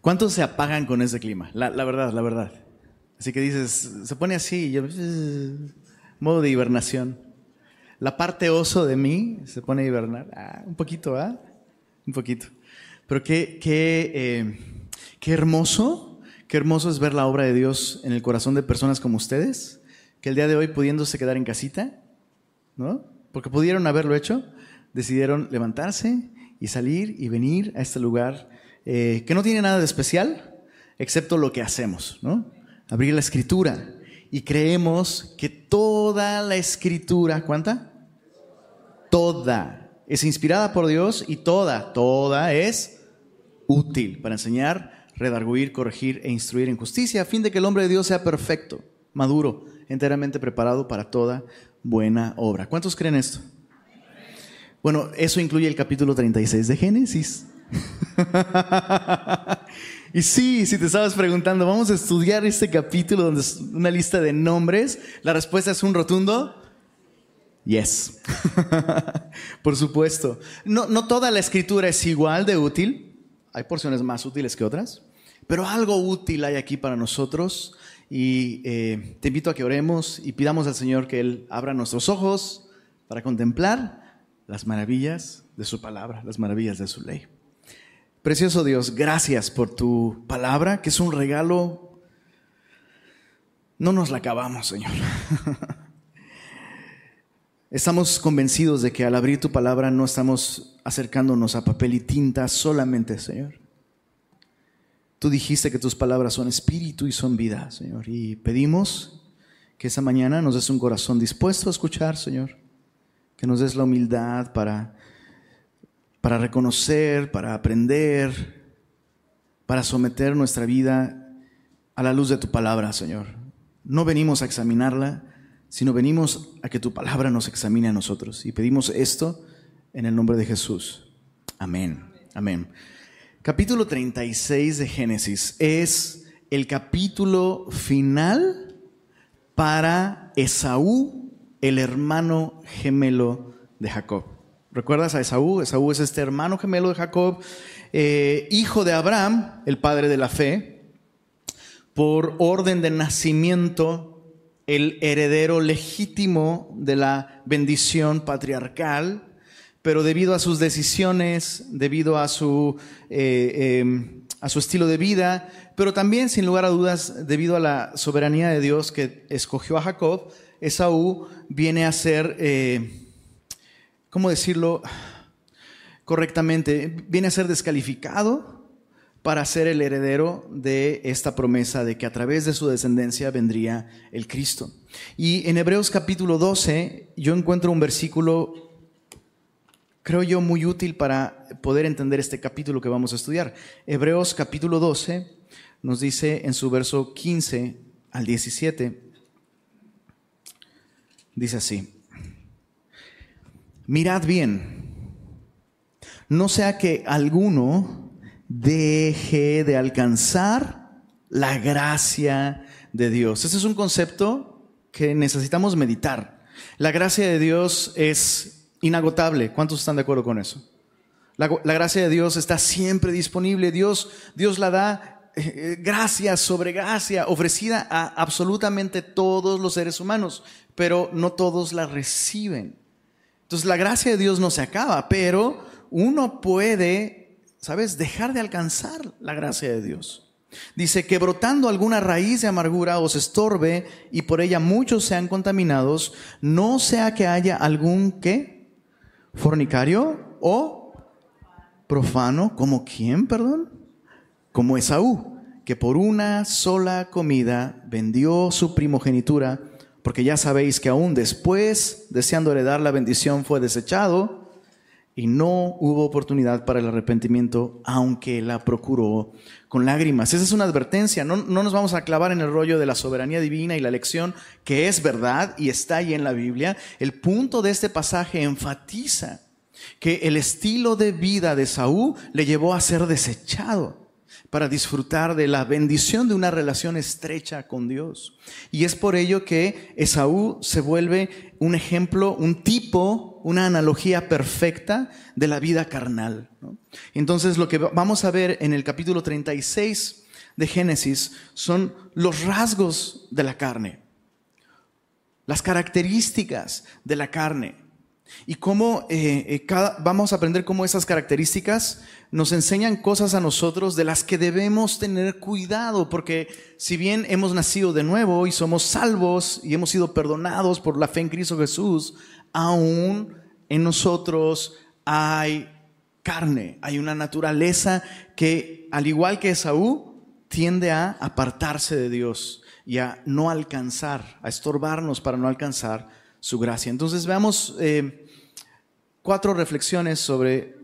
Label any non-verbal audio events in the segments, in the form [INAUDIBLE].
¿Cuántos se apagan con ese clima? La, verdad, la verdad. Así que dices, se pone así, yo, modo de hibernación. La parte oso de mí se pone a hibernar. Ah, un poquito, ¿ah? Un poquito. Pero qué, qué, eh, qué hermoso, qué hermoso es ver la obra de Dios en el corazón de personas como ustedes, que el día de hoy pudiéndose quedar en casita, ¿no? Porque pudieron haberlo hecho, decidieron levantarse y salir y venir a este lugar eh, que no tiene nada de especial, excepto lo que hacemos, ¿no? Abrir la escritura. Y creemos que toda la escritura, ¿cuánta? Toda. Es inspirada por Dios y toda, toda es útil para enseñar, redarguir, corregir e instruir en justicia, a fin de que el hombre de Dios sea perfecto, maduro, enteramente preparado para toda buena obra. ¿Cuántos creen esto? Bueno, eso incluye el capítulo 36 de Génesis. [LAUGHS] y sí, si te estabas preguntando, vamos a estudiar este capítulo donde es una lista de nombres, la respuesta es un rotundo yes. [LAUGHS] Por supuesto. No, no toda la escritura es igual de útil, hay porciones más útiles que otras, pero algo útil hay aquí para nosotros y eh, te invito a que oremos y pidamos al Señor que Él abra nuestros ojos para contemplar las maravillas de su palabra, las maravillas de su ley. Precioso Dios, gracias por tu palabra, que es un regalo. No nos la acabamos, Señor. [LAUGHS] Estamos convencidos de que al abrir tu palabra no estamos acercándonos a papel y tinta solamente, Señor. Tú dijiste que tus palabras son espíritu y son vida, Señor. Y pedimos que esa mañana nos des un corazón dispuesto a escuchar, Señor. Que nos des la humildad para para reconocer, para aprender, para someter nuestra vida a la luz de tu palabra, Señor. No venimos a examinarla, sino venimos a que tu palabra nos examine a nosotros. Y pedimos esto en el nombre de Jesús. Amén. Amén. Capítulo 36 de Génesis es el capítulo final para Esaú, el hermano gemelo de Jacob. ¿Recuerdas a Esaú? Esaú es este hermano gemelo de Jacob, eh, hijo de Abraham, el padre de la fe, por orden de nacimiento, el heredero legítimo de la bendición patriarcal, pero debido a sus decisiones, debido a su, eh, em, a su estilo de vida, pero también, sin lugar a dudas, debido a la soberanía de Dios que escogió a Jacob, Esaú viene a ser... ¿cómo decirlo correctamente? Viene a ser descalificado para ser el heredero de esta promesa de que a través de su descendencia vendría el Cristo. Y en Hebreos capítulo 12 yo encuentro un versículo, creo yo, muy útil para poder entender este capítulo que vamos a estudiar. Hebreos capítulo 12 nos dice en su verso 15 al 17, dice así mirad bien, no sea que alguno deje de alcanzar la gracia de Dios. Ese es un concepto que necesitamos meditar. La gracia de Dios es inagotable. ¿Cuántos están de acuerdo con eso? La, gracia de Dios está siempre disponible. Dios, Dios la da eh, eh, gracia sobre gracia, ofrecida a absolutamente todos los seres humanos, pero no todos la reciben. Entonces la gracia de Dios no se acaba, pero uno puede, ¿sabes?, dejar de alcanzar la gracia de Dios. Dice que brotando alguna raíz de amargura os estorbe y por ella muchos sean contaminados, no sea que haya algún que fornicario o profano, como quién, perdón, como Esaú, que por una sola comida vendió su primogenitura porque ya sabéis que aún después, deseando heredar la bendición, fue desechado y no hubo oportunidad para el arrepentimiento, aunque la procuró con lágrimas. Esa es una advertencia, no, no nos vamos a clavar en el rollo de la soberanía divina y la lección, que es verdad y está ahí en la Biblia. El punto de este pasaje enfatiza que el estilo de vida de Saúl le llevó a ser desechado. Para disfrutar de la bendición de una relación estrecha con Dios. Y es por ello que Esaú se vuelve un ejemplo, un tipo, una analogía perfecta de la vida carnal. Entonces lo que vamos a ver en el capítulo 36 de Génesis son los rasgos de la carne, las características de la carne. Y cómo eh, eh, vamos a aprender cómo esas características nos enseñan cosas a nosotros de las que debemos tener cuidado, porque si bien hemos nacido de nuevo y somos salvos y hemos sido perdonados por la fe en Cristo Jesús, aún en nosotros hay carne, hay una naturaleza que, al igual que Esaú, tiende a apartarse de Dios y a no alcanzar, a estorbarnos para no alcanzar su gracia. Entonces veamos eh, cuatro reflexiones sobre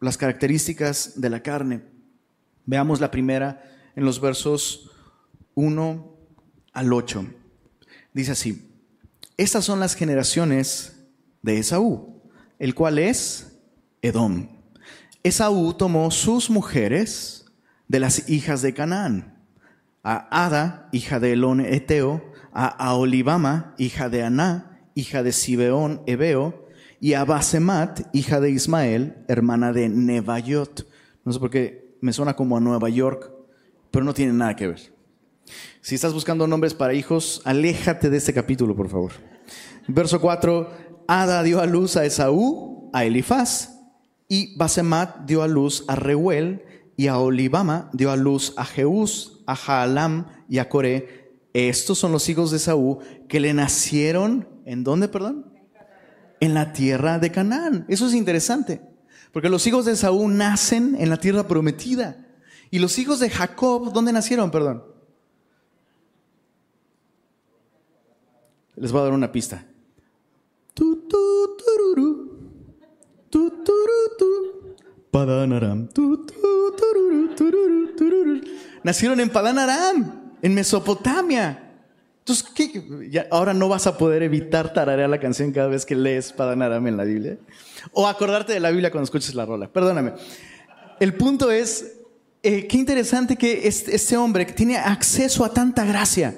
las características de la carne. Veamos la primera en los versos 1 al 8. Dice así, estas son las generaciones de Esaú, el cual es Edom. Esaú tomó sus mujeres de las hijas de Canaán, a Ada, hija de Elón Eteo, a Aolibama, hija de Aná, hija de Sibeón Ebeo, y a Basemat, hija de Ismael, hermana de Nebayot. No sé por qué me suena como a Nueva York, pero no tiene nada que ver. Si estás buscando nombres para hijos, aléjate de este capítulo, por favor. Verso 4, Ada dio a luz a Esaú, a Elifaz, y Basemat dio a luz a Reuel, y a Olibama dio a luz a Jeús, a Jaalam y a Coré, estos son los hijos de Saúl que le nacieron, ¿en dónde, perdón? En la tierra de Canaán. Eso es interesante, porque los hijos de Saúl nacen en la tierra prometida. Y los hijos de Jacob, ¿dónde nacieron, perdón? Les voy a dar una pista. Nacieron en Padan Aram en Mesopotamia. Entonces, ¿qué? ahora no vas a poder evitar tararear la canción cada vez que lees Padanaram en la Biblia. O acordarte de la Biblia cuando escuches la rola. Perdóname. El punto es, eh, qué interesante que este, este hombre tiene acceso a tanta gracia.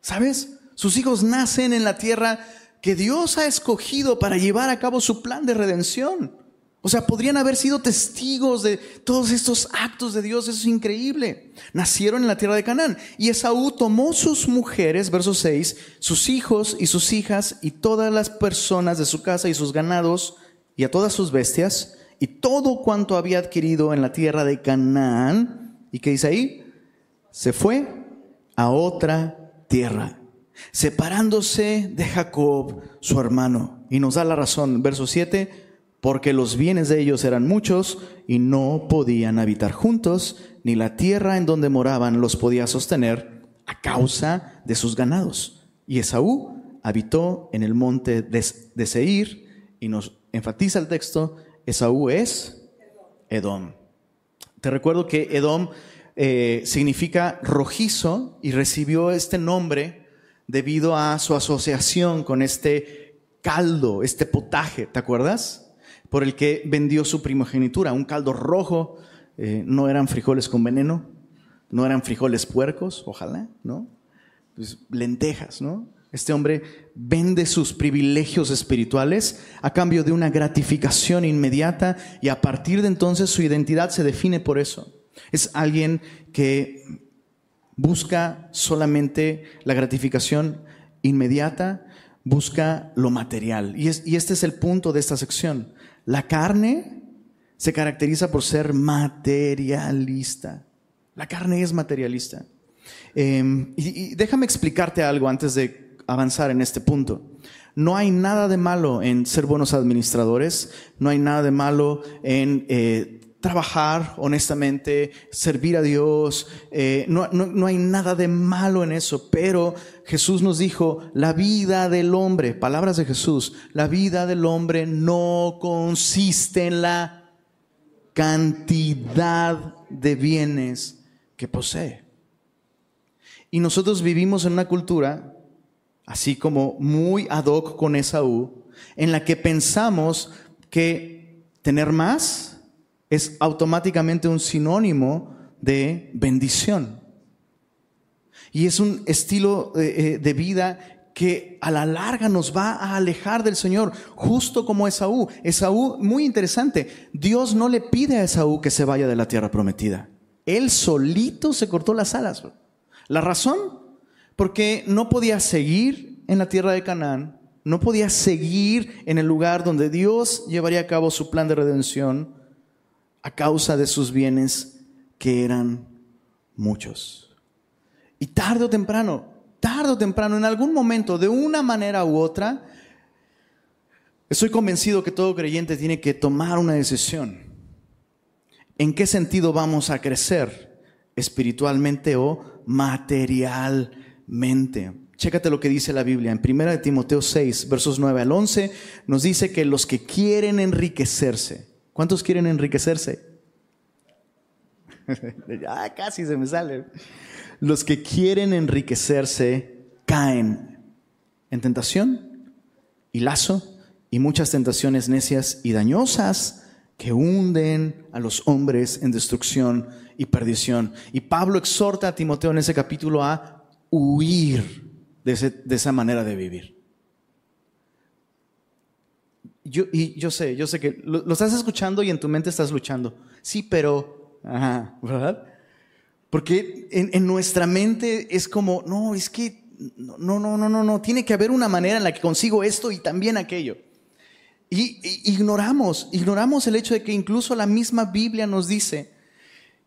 ¿Sabes? Sus hijos nacen en la tierra que Dios ha escogido para llevar a cabo su plan de redención. O sea, podrían haber sido testigos de todos estos actos de Dios, eso es increíble. Nacieron en la tierra de Canaán. Y Esaú tomó sus mujeres, verso 6, sus hijos y sus hijas y todas las personas de su casa y sus ganados y a todas sus bestias y todo cuanto había adquirido en la tierra de Canaán. ¿Y qué dice ahí? Se fue a otra tierra, separándose de Jacob, su hermano. Y nos da la razón, verso 7 porque los bienes de ellos eran muchos y no podían habitar juntos, ni la tierra en donde moraban los podía sostener a causa de sus ganados. Y Esaú habitó en el monte de, Seir, y nos enfatiza el texto, Esaú es Edom. Te recuerdo que Edom eh, significa rojizo y recibió este nombre debido a su asociación con este caldo, este potaje, ¿te acuerdas? Por el que vendió su primogenitura, un caldo rojo, eh, no eran frijoles con veneno, no eran frijoles puercos, ojalá, ¿no? Pues lentejas, ¿no? Este hombre vende sus privilegios espirituales a cambio de una gratificación inmediata y a partir de entonces su identidad se define por eso. Es alguien que busca solamente la gratificación inmediata, busca lo material. Y, y este es el punto de esta sección. La carne se caracteriza por ser materialista. La carne es materialista. Em, y, déjame explicarte algo antes de avanzar en este punto. No hay nada de malo en ser buenos administradores, no hay nada de malo en eh, trabajar honestamente, servir a Dios, eh, no, no, hay nada de malo en eso, pero Jesús nos dijo, la vida del hombre, palabras de Jesús, la vida del hombre no consiste en la cantidad de bienes que posee. Y nosotros vivimos en una cultura, así como muy ad hoc con Esaú, en la que pensamos que tener más, es automáticamente un sinónimo de bendición. Y es un estilo eh, de vida que a la larga nos va a alejar del Señor, justo como Esaú. Esaú, muy interesante, Dios no le pide a Esaú que se vaya de la tierra prometida. Él solito se cortó las alas. La razón, porque no podía seguir en la tierra de Canaán, no podía seguir en el lugar donde Dios llevaría a cabo su plan de redención a causa de sus bienes que eran muchos. Y tarde o temprano, tarde o temprano, en algún momento, de una manera u otra, estoy convencido que todo creyente tiene que tomar una decisión. ¿En qué sentido vamos a crecer? ¿Espiritualmente o materialmente? Chécate lo que dice la Biblia. En 1 Timoteo 6, versos 9 al 11, nos dice que los que quieren enriquecerse, ¿cuántos quieren enriquecerse? ya [LAUGHS] casi se me sale. Los que quieren enriquecerse caen en tentación y lazo y muchas tentaciones necias y dañosas que hunden a los hombres en destrucción y perdición. Y Pablo exhorta a Timoteo en ese capítulo a huir de, esa manera de vivir. Yo, y yo sé, yo sé que lo, estás escuchando y en tu mente estás luchando. Sí, pero, ajá, ¿verdad? Porque en, nuestra mente es como, no, es que, no, no, no, no, no, tiene que haber una manera en la que consigo esto y también aquello. Y, ignoramos, ignoramos el hecho de que incluso la misma Biblia nos dice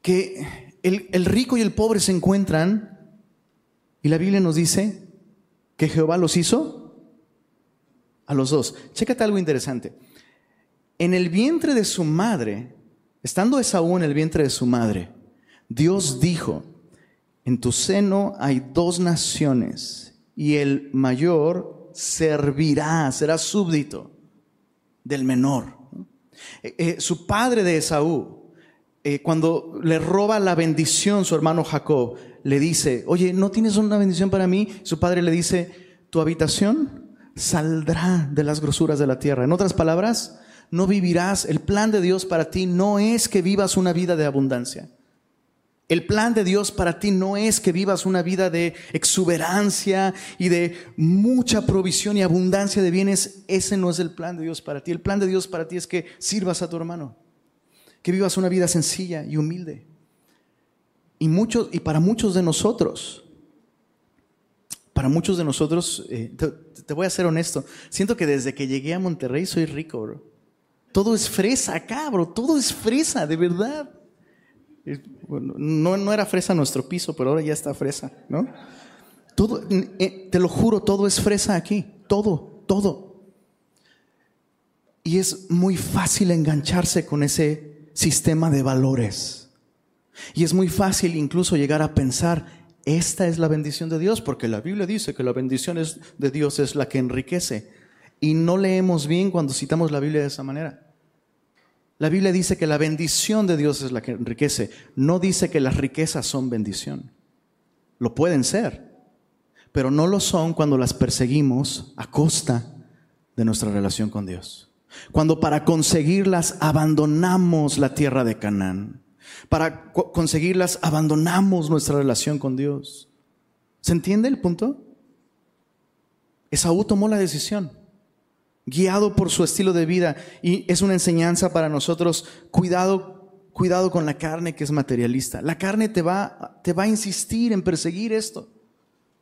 que el, el rico y el pobre se encuentran y la Biblia nos dice que Jehová los hizo a los dos. Chécate algo interesante. En el vientre de su madre, estando Esaú en el vientre de su madre, Dios dijo, en tu seno hay dos naciones y el mayor servirá, será súbdito del menor. Eh, eh, su padre de Esaú, eh, cuando le roba la bendición su hermano Jacob, le dice, oye, ¿no tienes una bendición para mí? Su padre le dice, tu habitación saldrá de las grosuras de la tierra. En otras palabras, no vivirás, el plan de Dios para ti no es que vivas una vida de abundancia. El plan de Dios para ti no es que vivas una vida de exuberancia y de mucha provisión y abundancia de bienes. Ese no es el plan de Dios para ti. El plan de Dios para ti es que sirvas a tu hermano, que vivas una vida sencilla y humilde. Y, muchos, y para muchos de nosotros, para muchos de nosotros, eh, te, voy a ser honesto, siento que desde que llegué a Monterrey soy rico, bro. Todo es fresa acá, todo es fresa, de verdad. no, no era fresa nuestro piso, pero ahora ya está fresa, ¿no? Todo, eh, te lo juro, todo es fresa aquí, todo, todo. Y es muy fácil engancharse con ese sistema de valores. Y es muy fácil incluso llegar a pensar, esta es la bendición de Dios, porque la Biblia dice que la bendición de Dios es la que enriquece. Y no leemos bien cuando citamos la Biblia de esa manera. La Biblia dice que la bendición de Dios es la que enriquece. No dice que las riquezas son bendición. Lo pueden ser, pero no lo son cuando las perseguimos a costa de nuestra relación con Dios. Cuando para conseguirlas abandonamos la tierra de Canaán para conseguirlas abandonamos nuestra relación con Dios. ¿Se entiende el punto? Esaú tomó la decisión, guiado por su estilo de vida, y es una enseñanza para nosotros, cuidado, cuidado con la carne que es materialista. La carne te va, te va a insistir en perseguir esto,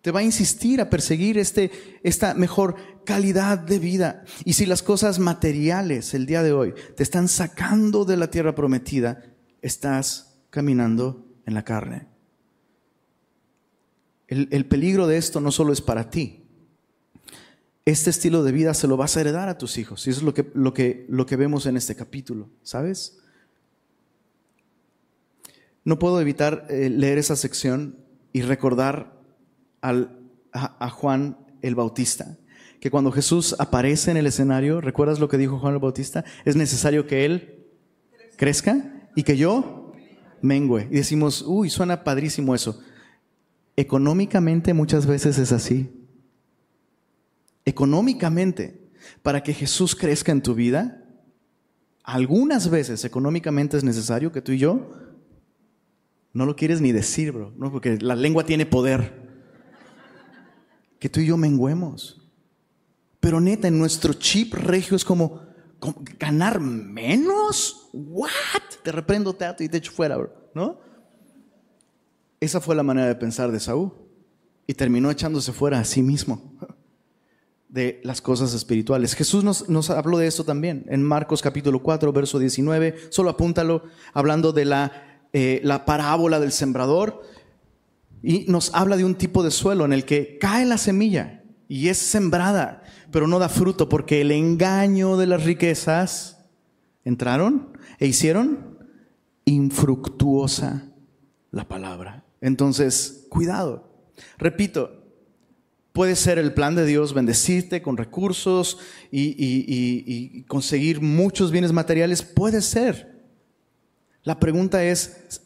te va a insistir a perseguir este, esta mejor calidad de vida. Y si las cosas materiales el día de hoy te están sacando de la tierra prometida, estás caminando en la carne. El, peligro de esto no solo es para ti. Este estilo de vida se lo vas a heredar a tus hijos. Y eso es lo que, lo que, lo que vemos en este capítulo, ¿sabes? No puedo evitar eh, leer esa sección y recordar al, a, Juan el Bautista, que cuando Jesús aparece en el escenario, ¿recuerdas lo que dijo Juan el Bautista? Es necesario que Él crezca y que yo mengue. Y decimos, uy, suena padrísimo eso. Económicamente muchas veces es así. Económicamente, para que Jesús crezca en tu vida, algunas veces económicamente es necesario que tú y yo No lo quieres ni decir, bro, ¿no? porque la lengua tiene poder. Que tú y yo menguemos. Pero neta, en nuestro chip regio es como, ganar menos. ¿What? Te reprendo, teatro y te echo fuera, ¿no? Esa fue la manera de pensar de Saúl. Y terminó echándose fuera a sí mismo [LAUGHS] de las cosas espirituales. Jesús nos, nos, habló de esto también en Marcos capítulo 4, verso 19. Solo apúntalo, hablando de la eh, la parábola del sembrador y nos habla de un tipo de suelo en el que cae la semilla y es sembrada, pero no da fruto porque el engaño de las riquezas entraron e hicieron infructuosa la palabra. Entonces, cuidado. Repito, puede ser el plan de Dios bendecirte con recursos y, y conseguir muchos bienes materiales, puede ser. La pregunta es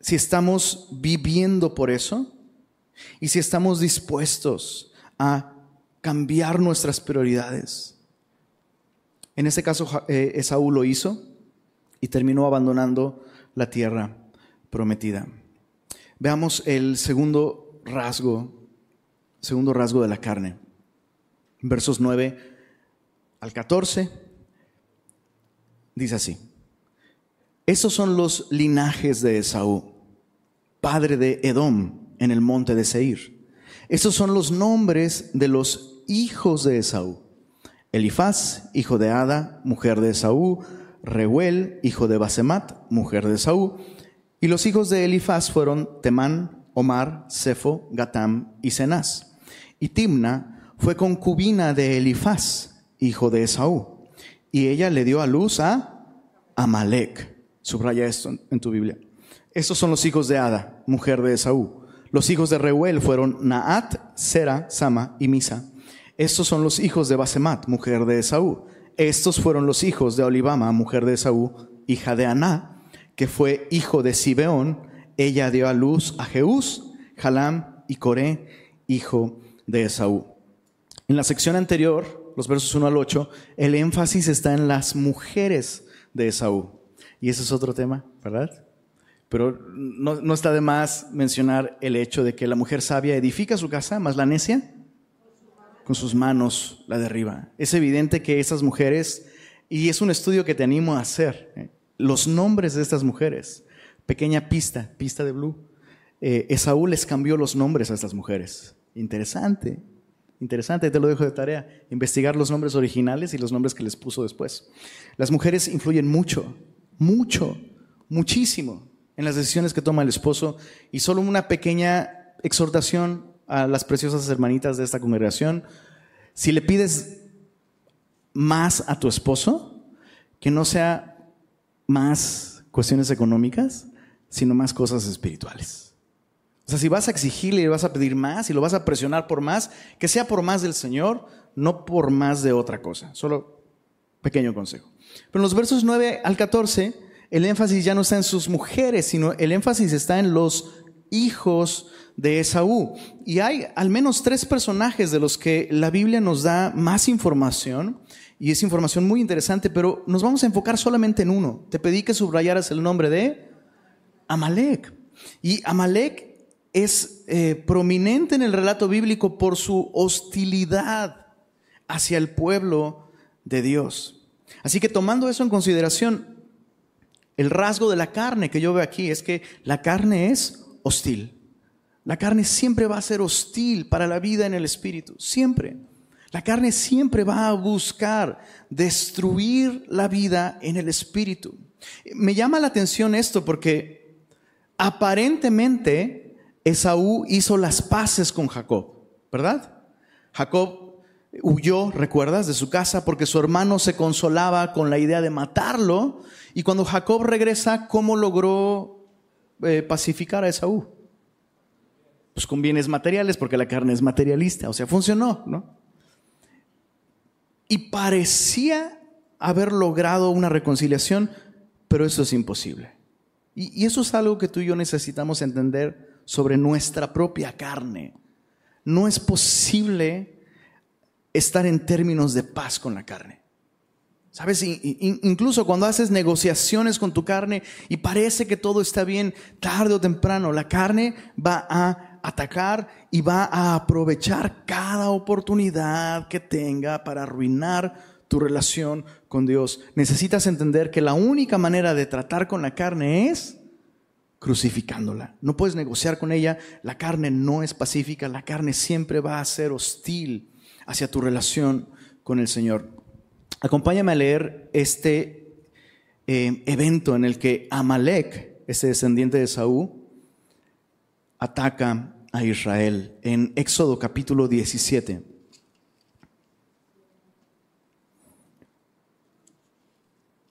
si estamos viviendo por eso y si estamos dispuestos a cambiar nuestras prioridades. En este caso, eh, Esaú lo hizo y terminó abandonando la tierra prometida. Veamos el segundo rasgo, segundo rasgo de la carne. Versos 9 al 14 dice así. Esos son los linajes de Esaú, padre de Edom en el monte de Seir. Esos son los nombres de los hijos de Esaú. Elifaz, hijo de Ada, mujer de Esaú. Reuel, hijo de Basemat, mujer de Esaú. Y los hijos de Elifaz fueron Temán, Omar, Sefo, Gatam y Cenaz. Y Timna fue concubina de Elifaz, hijo de Esaú. Y ella le dio a luz a Amalek. Subraya esto en tu Biblia. Estos son los hijos de Ada, mujer de Esaú. Los hijos de Reuel fueron Naat, Sera, Sama y Misa. Estos son los hijos de Basemat, mujer de Esaú. Estos fueron los hijos de Olivama, mujer de Esaú, hija de Aná, que fue hijo de Sibeón. Ella dio a luz a Jeús, Jalam y Coré, hijo de Esaú. En la sección anterior, los versos 1 al 8, el énfasis está en las mujeres de Esaú. Y ese es otro tema, ¿verdad? Pero no, está de más mencionar el hecho de que la mujer sabia edifica su casa, más la necia con sus manos la derriba. Es evidente que esas mujeres, y es un estudio que te animo a hacer, ¿eh? los nombres de estas mujeres, pequeña pista, pista de blue, eh, Esaú les cambió los nombres a estas mujeres. Interesante, interesante, te lo dejo de tarea, investigar los nombres originales y los nombres que les puso después. Las mujeres influyen mucho mucho, muchísimo en las decisiones que toma el esposo. Y solo una pequeña exhortación a las preciosas hermanitas de esta congregación. Si le pides más a tu esposo, que no sea más cuestiones económicas, sino más cosas espirituales. O sea, si vas a exigirle y vas a pedir más y lo vas a presionar por más, que sea por más del Señor, no por más de otra cosa. Solo pequeño consejo. Pero en los versos 9 al 14, el énfasis ya no está en sus mujeres, sino el énfasis está en los hijos de Esaú. Y hay al menos tres personajes de los que la Biblia nos da más información, y es información muy interesante, pero nos vamos a enfocar solamente en uno. Te pedí que subrayaras el nombre de Amalek. Y Amalek es eh, prominente en el relato bíblico por su hostilidad hacia el pueblo de Dios. Así que tomando eso en consideración, el rasgo de la carne que yo veo aquí es que la carne es hostil. La carne siempre va a ser hostil para la vida en el espíritu, siempre. La carne siempre va a buscar destruir la vida en el espíritu. Me llama la atención esto porque aparentemente Esaú hizo las paces con Jacob, ¿verdad? Jacob huyó, recuerdas, de su casa porque su hermano se consolaba con la idea de matarlo. Y cuando Jacob regresa, ¿cómo logró eh, pacificar a Esaú? Pues con bienes materiales, porque la carne es materialista. O sea, funcionó, ¿no? Y parecía haber logrado una reconciliación, pero eso es imposible. y eso es algo que tú y yo necesitamos entender sobre nuestra propia carne. No es posible estar en términos de paz con la carne. ¿Sabes? incluso cuando haces negociaciones con tu carne y parece que todo está bien, tarde o temprano, la carne va a atacar y va a aprovechar cada oportunidad que tenga para arruinar tu relación con Dios. Necesitas entender que la única manera de tratar con la carne es crucificándola. No puedes negociar con ella. La carne no es pacífica. La carne siempre va a ser hostil hacia tu relación con el Señor. Acompáñame a leer este eh, evento en el que Amalek, ese descendiente de Saúl, ataca a Israel en Éxodo capítulo 17.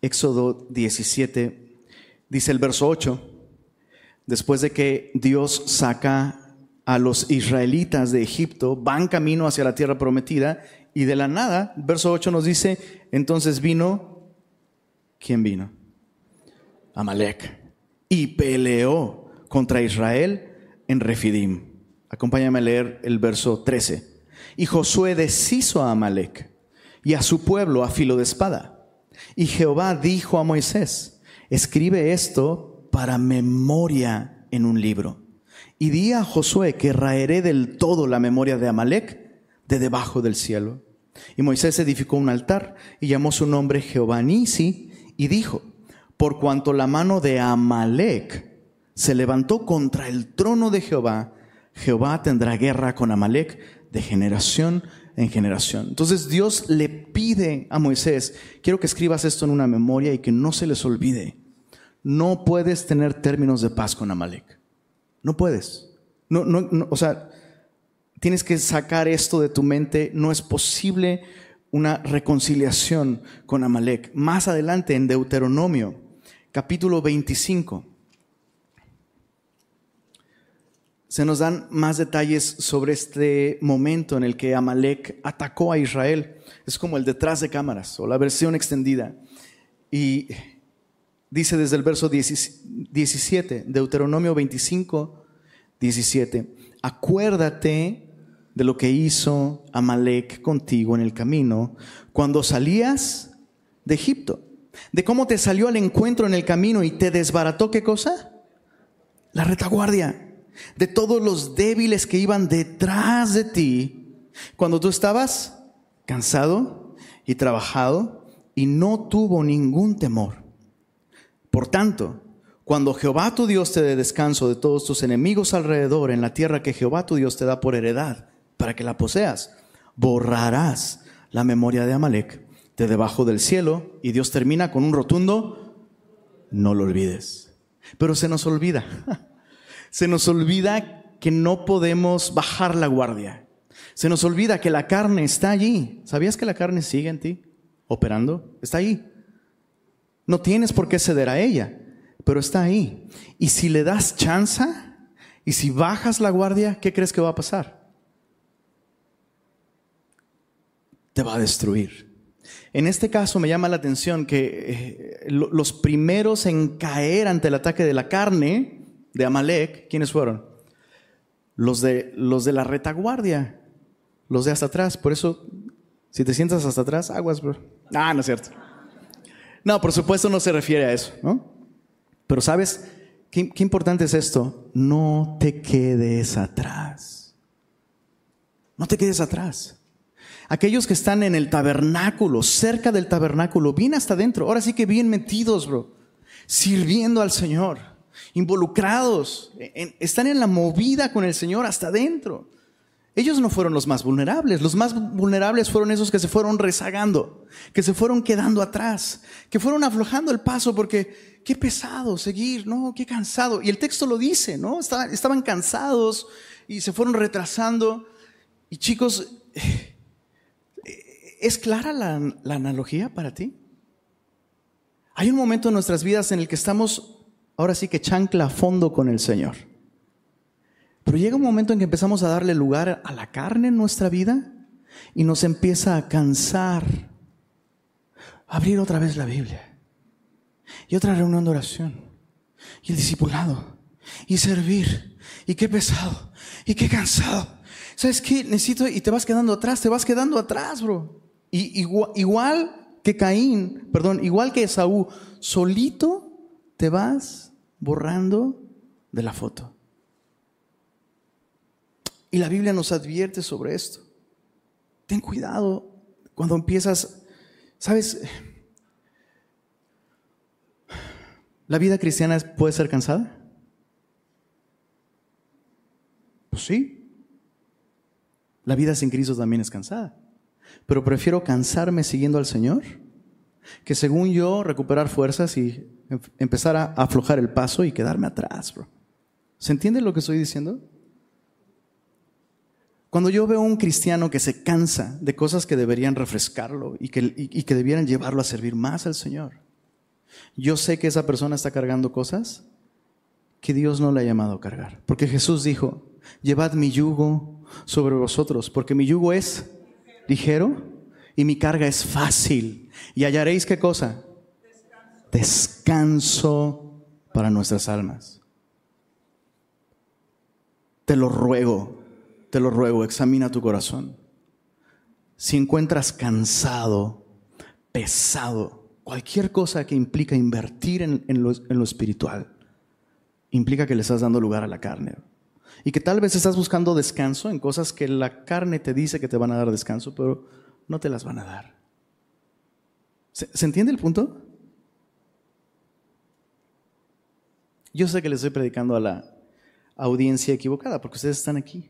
Éxodo 17, dice el verso 8, después de que Dios saca a los israelitas de Egipto, van camino hacia la tierra prometida y de la nada, verso 8 nos dice, entonces vino, ¿quién vino? Amalek. Y peleó contra Israel en Refidim. Acompáñame a leer el verso 13. Y Josué deshizo a Amalek y a su pueblo a filo de espada. Y Jehová dijo a Moisés, escribe esto para memoria en un libro. Y di a Josué que raeré del todo la memoria de Amalek de debajo del cielo. Y Moisés edificó un altar y llamó su nombre Jehová Nisi y dijo, por cuanto la mano de Amalek se levantó contra el trono de Jehová, Jehová tendrá guerra con Amalek de generación en generación. Entonces Dios le pide a Moisés, quiero que escribas esto en una memoria y que no se les olvide. No puedes tener términos de paz con Amalek. No puedes. No, no, o sea, Tienes que sacar esto de tu mente. No es posible una reconciliación con Amalek. Más adelante en Deuteronomio, capítulo 25, se nos dan más detalles sobre este momento en el que Amalek atacó a Israel. Es como el detrás de cámaras o la versión extendida. Y dice desde el verso 17, Deuteronomio 25, 17, acuérdate de lo que hizo Amalek contigo en el camino cuando salías de Egipto. De cómo te salió al encuentro en el camino y te desbarató qué cosa? La retaguardia. De todos los débiles que iban detrás de ti cuando tú estabas cansado y trabajado y no tuvo ningún temor. Por tanto, cuando Jehová tu Dios te dé descanso de todos tus enemigos alrededor en la tierra que Jehová tu Dios te da por heredad, para que la poseas. Borrarás la memoria de Amalek de debajo del cielo y Dios termina con un rotundo, no lo olvides. Pero se nos olvida, [LAUGHS] se nos olvida que no podemos bajar la guardia. Se nos olvida que la carne está allí. ¿Sabías que la carne sigue en ti operando? Está ahí. No tienes por qué ceder a ella, pero está ahí. Y si le das chance y si bajas la guardia, ¿qué crees que va a pasar? Te va a destruir. En este caso me llama la atención que eh, los primeros en caer ante el ataque de la carne de Amalek, ¿quiénes fueron? Los de, los de la retaguardia, los de hasta atrás. Por eso, si te sientas hasta atrás, aguas, bro. Ah, no es cierto. No, por supuesto no se refiere a eso, ¿no? Pero sabes, ¿qué, qué importante es esto? No te quedes atrás. No te quedes atrás. Aquellos que están en el tabernáculo, cerca del tabernáculo, bien hasta adentro, ahora sí que bien metidos, bro, sirviendo al Señor, involucrados, están en la movida con el Señor hasta adentro. Ellos no fueron los más vulnerables, los más vulnerables fueron esos que se fueron rezagando, que se fueron quedando atrás, que fueron aflojando el paso porque qué pesado seguir, no, qué cansado. Y el texto lo dice, ¿no? Estaban cansados y se fueron retrasando. Y chicos, ¿Es clara la, analogía para ti? Hay un momento en nuestras vidas en el que estamos, ahora sí que chancla a fondo con el Señor. Pero llega un momento en que empezamos a darle lugar a la carne en nuestra vida y nos empieza a cansar abrir otra vez la Biblia y otra reunión de oración y el discipulado y servir y qué pesado y qué cansado. ¿Sabes qué? Necesito y te vas quedando atrás, te vas quedando atrás, bro. Y igual, que Caín, perdón, igual que Esaú, solito te vas borrando de la foto. Y la Biblia nos advierte sobre esto. Ten cuidado cuando empiezas, ¿sabes? ¿La vida cristiana puede ser cansada? Pues sí. La vida sin Cristo también es cansada. Pero prefiero cansarme siguiendo al Señor que según yo recuperar fuerzas y em-, empezar a aflojar el paso y quedarme atrás. ¿Se entiende lo que estoy diciendo? Cuando yo veo a un cristiano que se cansa de cosas que deberían refrescarlo y que, y que debieran llevarlo a servir más al Señor, yo sé que esa persona está cargando cosas que Dios no le ha llamado a cargar. Porque Jesús dijo, llevad mi yugo sobre vosotros, porque mi yugo es ligero y mi carga es fácil. Y hallaréis qué cosa? Descanso para nuestras almas. Te lo ruego, te lo ruego, examina tu corazón. Si encuentras cansado, pesado, cualquier cosa que implica invertir en, lo, en lo espiritual, implica que le estás dando lugar a la carne. Y que tal vez estás buscando descanso en cosas que la carne te dice que te van a dar descanso, pero no te las van a dar. ¿Se, entiende el punto? Yo sé que les estoy predicando a la audiencia equivocada porque ustedes están aquí.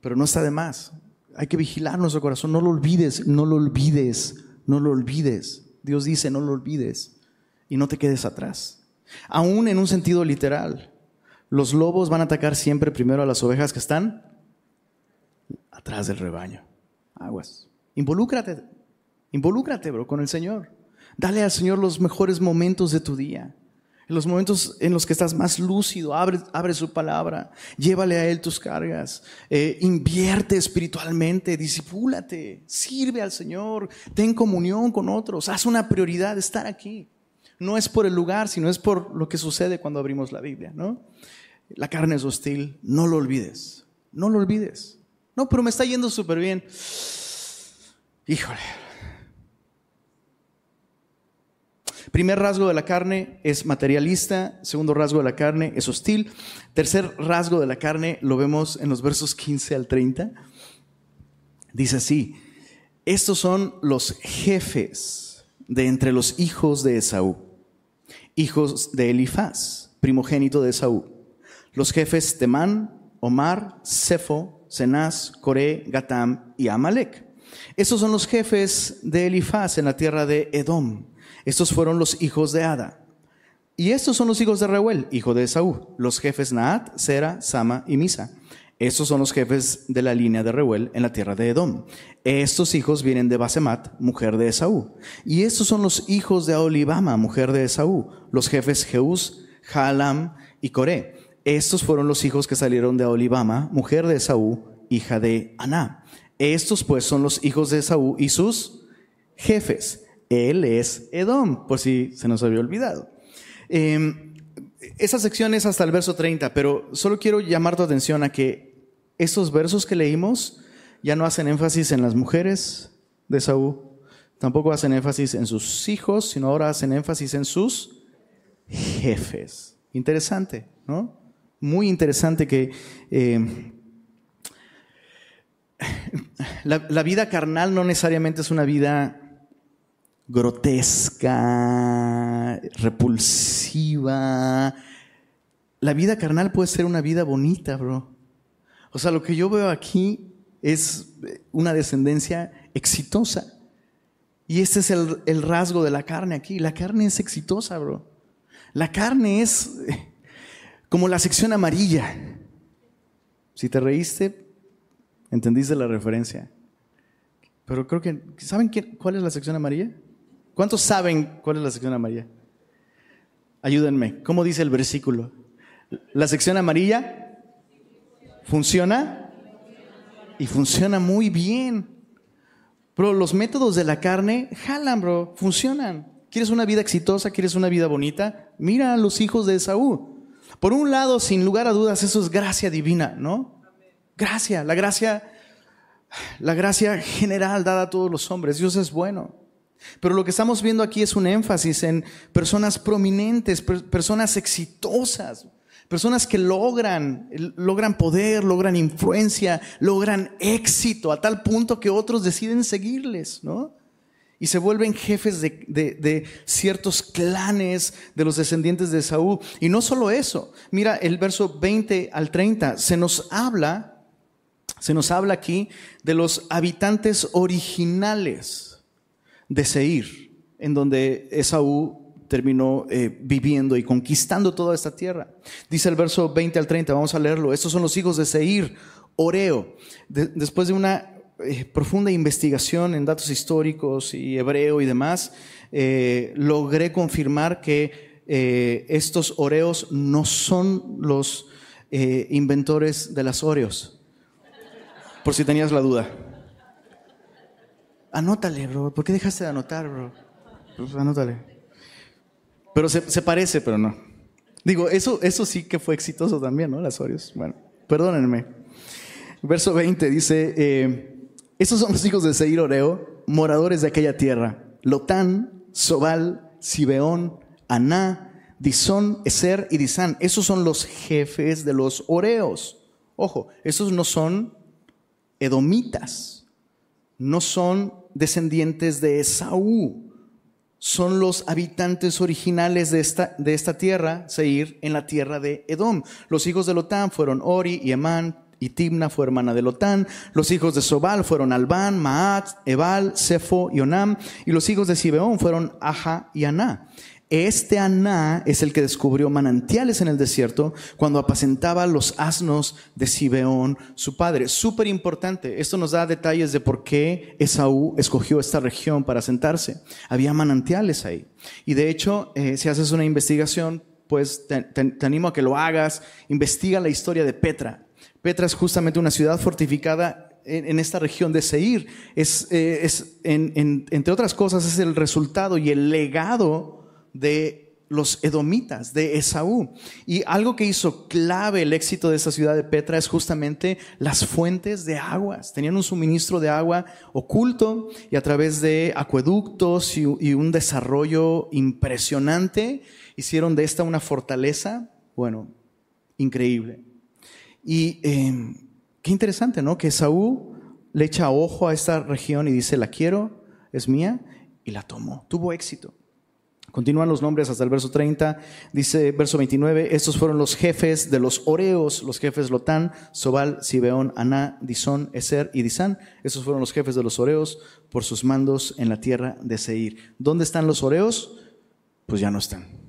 Pero no está de más. Hay que vigilar nuestro corazón. No lo olvides, no lo olvides, no lo olvides. Dios dice, no lo olvides. Y no te quedes atrás. Aún en un sentido literal. Los lobos van a atacar siempre primero a las ovejas que están atrás del rebaño. Aguas. Involúcrate. Involúcrate, bro, con el Señor. Dale al Señor los mejores momentos de tu día. En los momentos en los que estás más lúcido, abre, abre su palabra, llévale a Él tus cargas, eh, invierte espiritualmente, disipúlate, sirve al Señor, ten comunión con otros, haz una prioridad estar aquí. No es por el lugar, sino es por lo que sucede cuando abrimos la Biblia, ¿no? La carne es hostil, no lo olvides, no lo olvides. No, pero me está yendo súper bien. Híjole. Primer rasgo de la carne es materialista, segundo rasgo de la carne es hostil, tercer rasgo de la carne lo vemos en los versos 15 al 30. Dice así, estos son los jefes de entre los hijos de Esaú, hijos de Elifaz, primogénito de Esaú los jefes Temán, Omar, Sefo, Cenaz, Coré, Gatam y Amalek. Estos son los jefes de Elifaz en la tierra de Edom. Estos fueron los hijos de Ada. Y estos son los hijos de Reuel, hijo de Esaú, los jefes Naat, Sera, Sama y Misa. Estos son los jefes de la línea de Reuel en la tierra de Edom. Estos hijos vienen de Basemat, mujer de Esaú. Y estos son los hijos de Olibama, mujer de Esaú, los jefes Jeús, Jalam y Coré. Estos fueron los hijos que salieron de Olibama, mujer de Esaú, hija de Aná. Estos pues son los hijos de Esaú y sus jefes. Él es Edom, por si se nos había olvidado. Em, esa sección es hasta el verso 30, pero solo quiero llamar tu atención a que estos versos que leímos ya no hacen énfasis en las mujeres de Esaú, tampoco hacen énfasis en sus hijos, sino ahora hacen énfasis en sus jefes. Interesante, ¿no? Muy interesante que eh, la, vida carnal no necesariamente es una vida grotesca, repulsiva. La vida carnal puede ser una vida bonita, bro. O sea, lo que yo veo aquí es una descendencia exitosa. Y este es el, el rasgo de la carne aquí. La carne es exitosa, bro. La carne es como la sección amarilla. Si te reíste, entendiste la referencia. Pero creo que, ¿saben cuál es la sección amarilla? ¿Cuántos saben cuál es la sección amarilla? Ayúdenme. ¿Cómo dice el versículo? La sección amarilla funciona y funciona muy bien. Pero los métodos de la carne jalan, bro, funcionan. ¿Quieres una vida exitosa? ¿Quieres una vida bonita? Mira a los hijos de Esaú. Por un lado, sin lugar a dudas, eso es gracia divina, ¿no? Gracia, la gracia la gracia general dada a todos los hombres. Dios es bueno. Pero lo que estamos viendo aquí es un énfasis en personas prominentes, personas exitosas, personas que logran, logran poder, logran influencia, logran éxito a tal punto que otros deciden seguirles, ¿no? Y se vuelven jefes de, de ciertos clanes de los descendientes de Saúl. Y no solo eso, mira el verso 20 al 30, se nos habla se nos habla aquí de los habitantes originales de Seir, en donde Esaú terminó eh, viviendo y conquistando toda esta tierra. Dice el verso 20 al 30, vamos a leerlo. Estos son los hijos de Seir, Oreo. después de una eh, profunda investigación en datos históricos y hebreo y demás, eh, logré confirmar que estos Oreos no son los inventores de las Oreos por si tenías la duda. Anótale, bro. ¿Por qué dejaste de anotar, bro? Pues anótale. Pero se, parece, pero no. Digo, eso, eso sí que fue exitoso también, ¿no? Las Oreos. Bueno, perdónenme. Verso 20 dice, eh, estos son los hijos de Seir Oreo, moradores de aquella tierra. Lotán, Sobal, Sibeón, Aná, Disón, Eser y Disán. Esos son los jefes de los Oreos. Ojo, esos no son edomitas, no son descendientes de Esaú, son los habitantes originales de esta, de esta tierra, Seir, en la tierra de Edom. Los hijos de Lotán fueron Ori y Emán, y Timna fue hermana de Lotán. Los hijos de Sobal fueron Albán, Maat, Ebal, Sefo y Onam. Y los hijos de Sibeón fueron Aja y Aná. Este Aná es el que descubrió manantiales en el desierto cuando apacentaba los asnos de Sibeón, su padre. Súper importante. Esto nos da detalles de por qué Esaú escogió esta región para asentarse. Había manantiales ahí. Y de hecho, eh, si haces una investigación, pues te, animo a que lo hagas. Investiga la historia de Petra. Petra es justamente una ciudad fortificada en, esta región de Seir. Es, eh, es entre otras cosas, es el resultado y el legado de los edomitas, de Esaú. Y algo que hizo clave el éxito de esa ciudad de Petra es justamente las fuentes de aguas. Tenían un suministro de agua oculto y a través de acueductos y, un desarrollo impresionante hicieron de esta una fortaleza, bueno, increíble. Y em, qué interesante, ¿no? Que Esaú le echa ojo a esta región y dice, la quiero, es mía, y la tomó. Tuvo éxito. Continúan los nombres hasta el verso 30. Dice verso 29, estos fueron los jefes de los Oreos, los jefes Lotán, Sobal, Sibeón, Aná, Disón, Eser y Disán. Estos fueron los jefes de los Oreos por sus mandos en la tierra de Seir. ¿Dónde están los Oreos? Pues ya no están.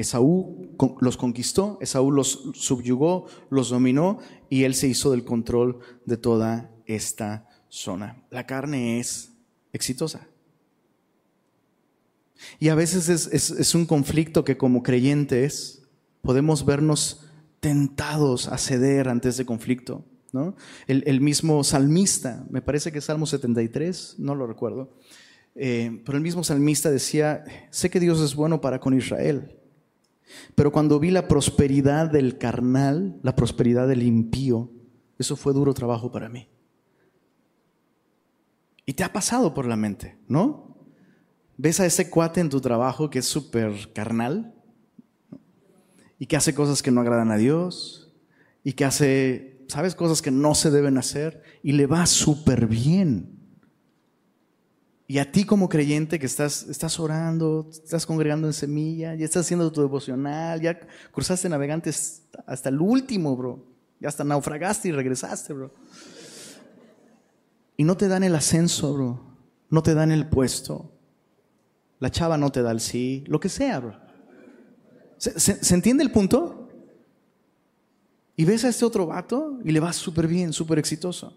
Esaú los conquistó, Esaú los subyugó, los dominó y él se hizo del control de toda esta zona. La carne es exitosa. Y a veces es, un conflicto que como creyentes podemos vernos tentados a ceder ante ese conflicto. El, mismo salmista, me parece que es Salmo 73, no lo recuerdo, eh, pero el mismo salmista decía, sé que Dios es bueno para con Israel, pero cuando vi la prosperidad del carnal, la prosperidad del impío, eso fue duro trabajo para mí. Y te ha pasado por la mente, ¿no? ves a ese cuate en tu trabajo que es súper carnal y que hace cosas que no agradan a Dios y que hace, sabes, cosas que no se deben hacer y le va súper bien. Y a ti como creyente que estás, estás orando, estás congregando en semilla, ya estás haciendo tu devocional, ya cruzaste navegantes hasta el último, bro. Ya hasta naufragaste y regresaste, bro. Y no te dan el ascenso, bro. No te dan el puesto la chava no te da el sí, lo que sea, bro. ¿Se, entiende el punto? Y ves a este otro vato y le va súper bien, súper exitoso.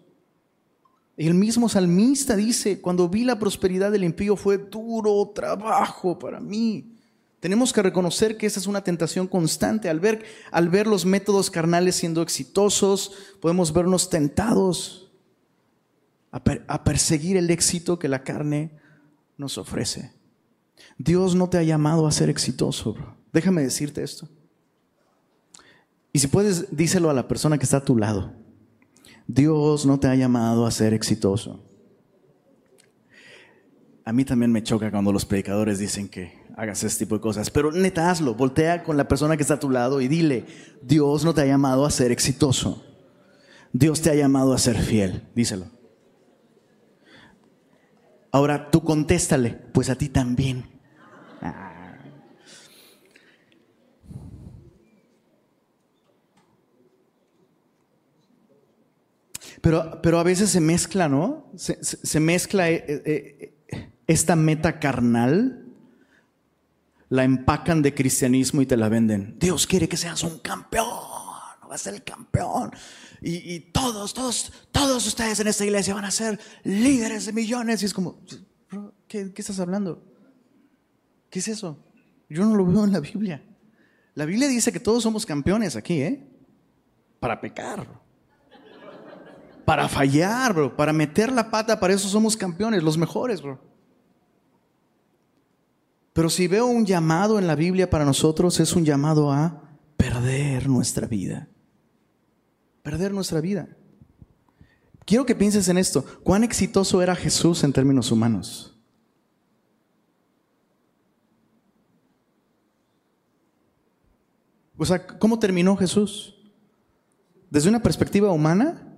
El mismo salmista dice, cuando vi la prosperidad del impío fue duro trabajo para mí. Tenemos que reconocer que esa es una tentación constante. Al ver, al ver los métodos carnales siendo exitosos, podemos vernos tentados a perseguir el éxito que la carne nos ofrece. Dios no te ha llamado a ser exitoso. Déjame decirte esto. Y si puedes, díselo a la persona que está a tu lado. Dios no te ha llamado a ser exitoso. A mí también me choca cuando los predicadores dicen que hagas ese tipo de cosas, pero neta hazlo, voltea con la persona que está a tu lado y dile, Dios no te ha llamado a ser exitoso. Dios te ha llamado a ser fiel, díselo. Ahora tú contéstale, pues a ti también. Ah. Pero, pero a veces se mezcla, ¿no? Se, mezcla eh, eh, eh, esta meta carnal, la empacan de cristianismo y te la venden. Dios quiere que seas un campeón, vas a ser el campeón. Y, todos, todos, todos ustedes en esta iglesia van a ser líderes de millones. Y es como, ¿qué, ¿qué estás hablando? ¿Qué es eso? Yo no lo veo en la Biblia. La Biblia dice que todos somos campeones aquí, ¿eh? Para pecar para fallar, bro, para meter la pata, para eso somos campeones, los mejores, bro. Pero si veo un llamado en la Biblia para nosotros, es un llamado a perder nuestra vida. Perder nuestra vida. Quiero que pienses en esto. ¿Cuán exitoso era Jesús en términos humanos? O sea, ¿cómo terminó Jesús? Desde una perspectiva humana,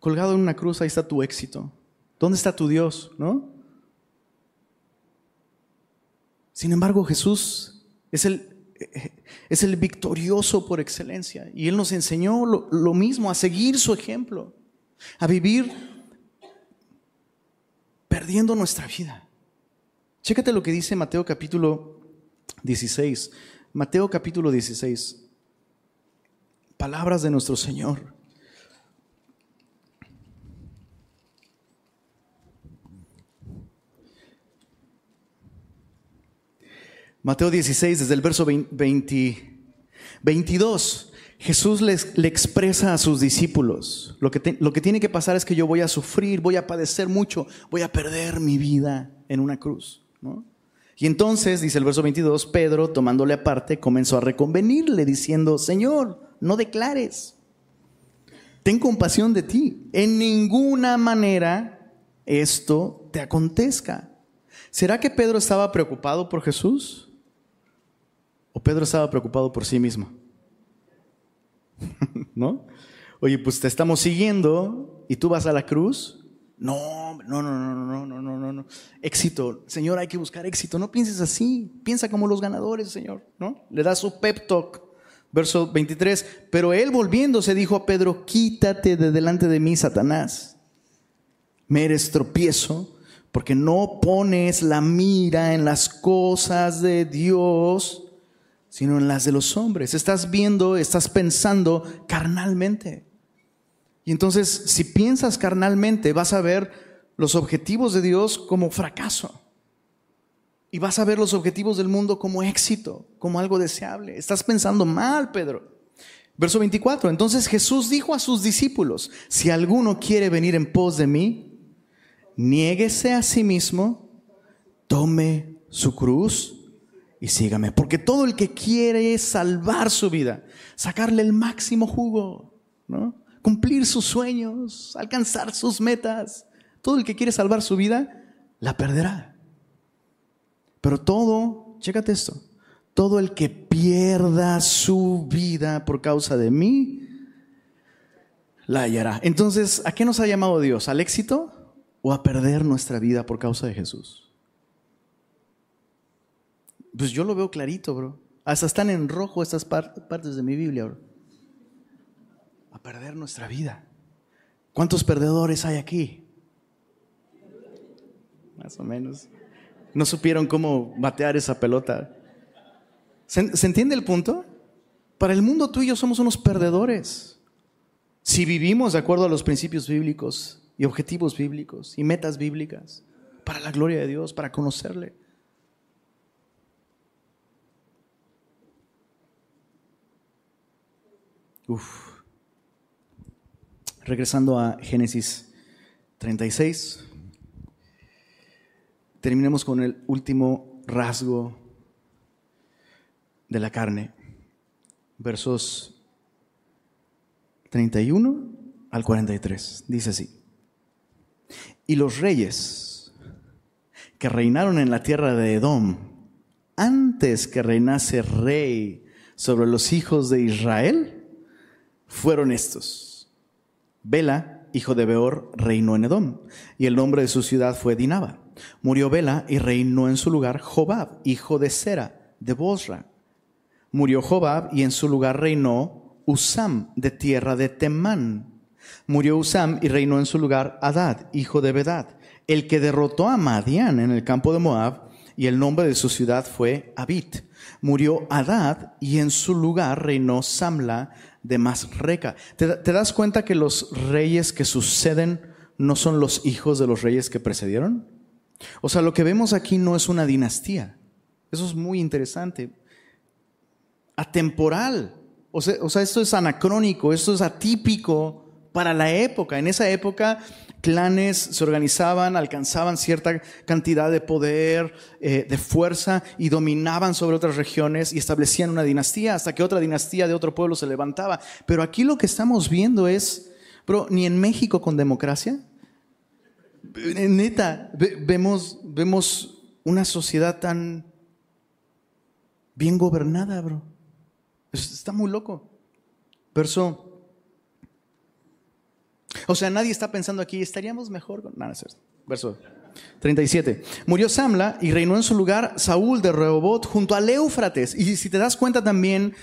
colgado en una cruz, ahí está tu éxito. ¿Dónde está tu Dios? ¿No? Sin embargo, Jesús es el, es el victorioso por excelencia. Y Él nos enseñó lo, lo mismo, a seguir su ejemplo, a vivir perdiendo nuestra vida. Chécate lo que dice Mateo capítulo 16. Mateo capítulo 16. Palabras de nuestro Señor. Mateo 16, desde el verso 22, Jesús les, le expresa a sus discípulos, lo que, lo que tiene que pasar es que yo voy a sufrir, voy a padecer mucho, voy a perder mi vida en una cruz. Y entonces, dice el verso 22, Pedro, tomándole aparte, comenzó a reconvenirle, diciendo, Señor, no declares, ten compasión de ti, en ninguna manera esto te acontezca. ¿Será que Pedro estaba preocupado por Jesús? ¿O Pedro estaba preocupado por sí mismo? [LAUGHS] ¿No? Oye, pues te estamos siguiendo y tú vas a la cruz. No, no, no, no, no, no, no, no, no. Éxito. Señor, hay que buscar éxito. No pienses así. Piensa como los ganadores, Señor, ¿no? Le da su pep talk. Verso 23. Pero él volviéndose dijo a Pedro, quítate de delante de mí, Satanás. Me eres tropiezo porque no pones la mira en las cosas de Dios, sino en las de los hombres. Estás viendo, estás pensando carnalmente. Y entonces, si piensas carnalmente, vas a ver los objetivos de Dios como fracaso. Y vas a ver los objetivos del mundo como éxito, como algo deseable. Estás pensando mal, Pedro. Verso 24. Entonces Jesús dijo a sus discípulos, si alguno quiere venir en pos de mí, niéguese a sí mismo, tome su cruz y sígame. Porque todo el que quiere salvar su vida, sacarle el máximo jugo, cumplir sus sueños, alcanzar sus metas, todo el que quiere salvar su vida, la perderá. Pero todo, chécate esto, todo el que pierda su vida por causa de mí, la hallará. Entonces, ¿a qué nos ha llamado Dios? ¿Al éxito o a perder nuestra vida por causa de Jesús? Pues yo lo veo clarito, bro. Hasta están en rojo estas partes de mi Biblia, bro. A perder nuestra vida. ¿Cuántos perdedores hay aquí? Más o menos. No supieron cómo batear esa pelota. ¿Se, ¿Se, entiende el punto? Para el mundo tú y yo somos unos perdedores. Si vivimos de acuerdo a los principios bíblicos y objetivos bíblicos y metas bíblicas, para la gloria de Dios, para conocerle. Regresando a Génesis 36, terminemos con el último rasgo de la carne, versos 31 al 43. Dice así. Y los reyes que reinaron en la tierra de Edom, antes que reinase rey sobre los hijos de Israel, fueron estos. Bela, hijo de Beor, reinó en Edom, y el nombre de su ciudad fue Dinaba. Murió Bela y reinó en su lugar Jobab, hijo de Sera, de Bosra. Murió Jobab y en su lugar reinó Usam, de tierra de Temán. Murió Usam y reinó en su lugar Adad, hijo de Bedad, el que derrotó a Madián en el campo de Moab, y el nombre de su ciudad fue Abit. Murió Adad y en su lugar reinó Samla de Masreca. ¿Te, ¿Te das cuenta que los reyes que suceden no son los hijos de los reyes que precedieron? O sea, lo que vemos aquí no es una dinastía. Eso es muy interesante. Atemporal. O sea, o sea, esto es anacrónico, esto es atípico para la época. En esa época, clanes se organizaban, alcanzaban cierta cantidad de poder, eh, de fuerza y dominaban sobre otras regiones y establecían una dinastía hasta que otra dinastía de otro pueblo se levantaba. Pero aquí lo que estamos viendo es, bro, ni en México con democracia, neta, vemos, vemos una sociedad tan bien gobernada, bro. Está muy loco. Verso. O sea, nadie está pensando aquí, estaríamos mejor con. Nada, verso 37. Murió Samla y reinó en su lugar Saúl de Rehobot junto al Éufrates. Y si te das cuenta también,